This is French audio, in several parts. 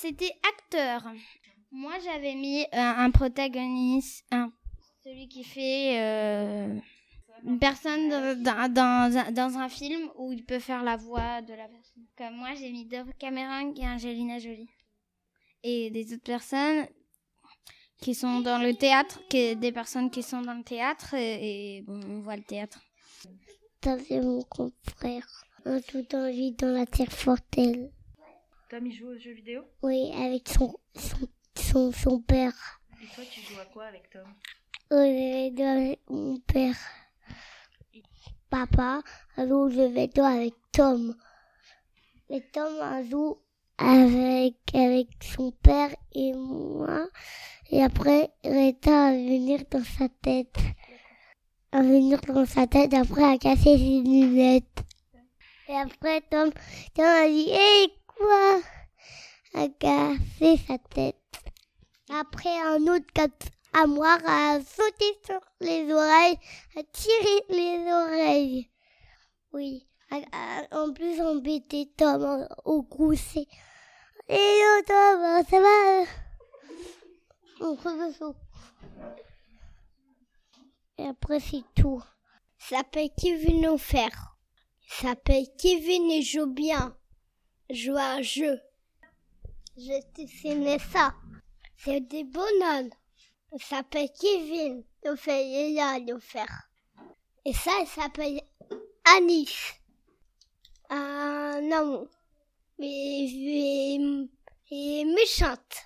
c'était acteur. Moi, j'avais mis euh, un protagoniste, celui qui fait euh, une personne dans, dans, un- film où il peut faire la voix de la personne. Comme moi, j'ai mis Dove Cameron et Angelina Jolie. Et des autres personnes qui sont dans le théâtre, des personnes qui sont dans le théâtre et, bon, on voit le théâtre. C'est mon confrère. Un tout en vie dans la terre fortelle. Tom, il joue aux jeux vidéo Oui, avec son, son, son, son père. Et toi, tu joues à quoi avec Tom Oui, avec mon père. Papa, alors je vais jouer avec Tom. Et Tom a joué avec, avec son père et moi. Et après, Rita va venir dans sa tête. À venir dans sa tête, après, à casser ses lunettes. Et après, Tom, Tom a dit, hé, quoi? A cassé sa tête. Après, un autre armoire a sauté sur les oreilles, a tiré les oreilles. Oui. En plus, embêté Tom en- au c'est... Et oh, Tom, ça va? On refait Et après, c'est tout. Ça s'appelle Kevin Enfer. Ça s'appelle Kevin et joue bien. Joue à un jeu. Je dessinais ça. C'est des bonhommes. Ça s'appelle Kevin. Il fait il y a le faire. Et ça, il s'appelle Anis. Un homme. Et, et, et méchante.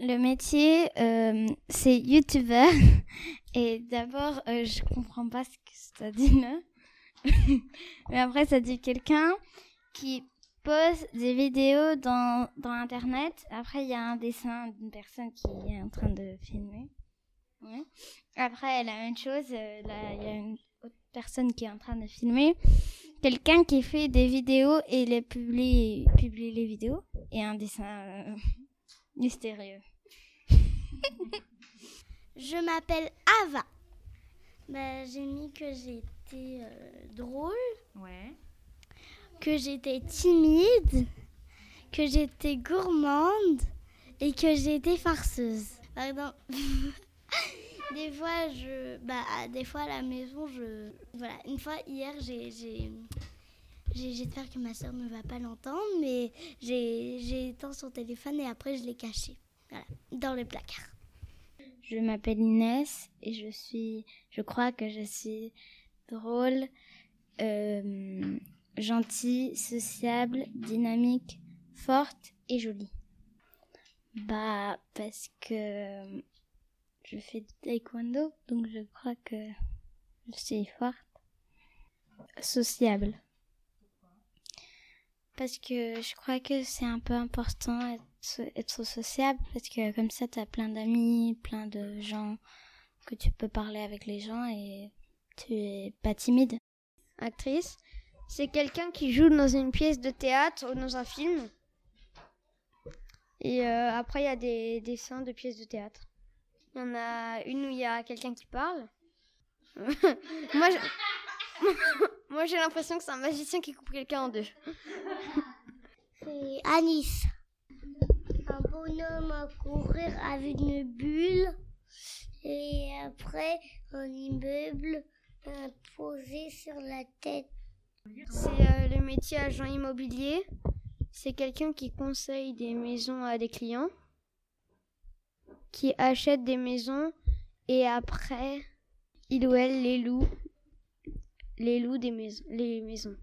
Le métier, euh, c'est youtubeur. Et d'abord, euh, je comprends pas ce que ça dit. Mais après, ça dit quelqu'un qui pose des vidéos dans, dans Internet. Après, il y a un dessin d'une personne qui est en train de filmer. Ouais. Après, la même chose, euh, là, il y a une autre personne qui est en train de filmer. Quelqu'un qui fait des vidéos et les publie, publie les vidéos. Et un dessin euh, mystérieux. Je m'appelle Ava. Bah, j'ai mis que j'étais euh, drôle, Ouais. Que j'étais timide, que j'étais gourmande et que j'étais farceuse. Par exemple, des fois, je, bah, des fois à la maison, je, voilà, une fois hier, j'ai, j'espère que ma soeur ne va pas l'entendre, mais j'ai, j'ai éteint son téléphone et après je l'ai caché, voilà, dans le placard. Je m'appelle Inès et je suis, je crois que je suis drôle, euh, gentille, sociable, dynamique, forte et jolie. Bah, parce que je fais du taekwondo, donc je crois que je suis forte. Sociable. Parce que je crois que c'est un peu important être, so- être sociable, parce que comme ça, tu as plein d'amis, plein de gens que tu peux parler avec les gens et tu es pas timide. Actrice, c'est quelqu'un qui joue dans une pièce de théâtre ou dans un film. Et euh, après, il y a des dessins de pièces de théâtre. Il y en a une où il y a quelqu'un qui parle. Moi, je- Moi, j'ai l'impression que c'est un magicien qui coupe quelqu'un en deux. C'est Anis. Un bonhomme à courir avec une bulle. Et après, un immeuble posé sur la tête. C'est euh, le métier agent immobilier. C'est quelqu'un qui conseille des maisons à des clients, qui achète des maisons et après, il ou elle les loue, les loue des les maisons.